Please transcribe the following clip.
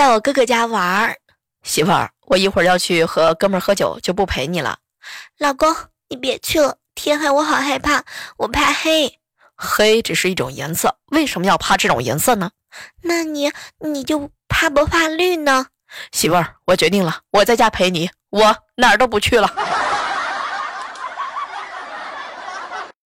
在我哥哥家玩儿。媳妇儿我一会儿要去和哥们儿喝酒就不陪你了老公你别去了天黑我好害怕我怕黑。黑只是一种颜色为什么要怕这种颜色呢？那你你就怕不怕绿呢？媳妇儿我决定了我在家陪你我哪儿都不去了。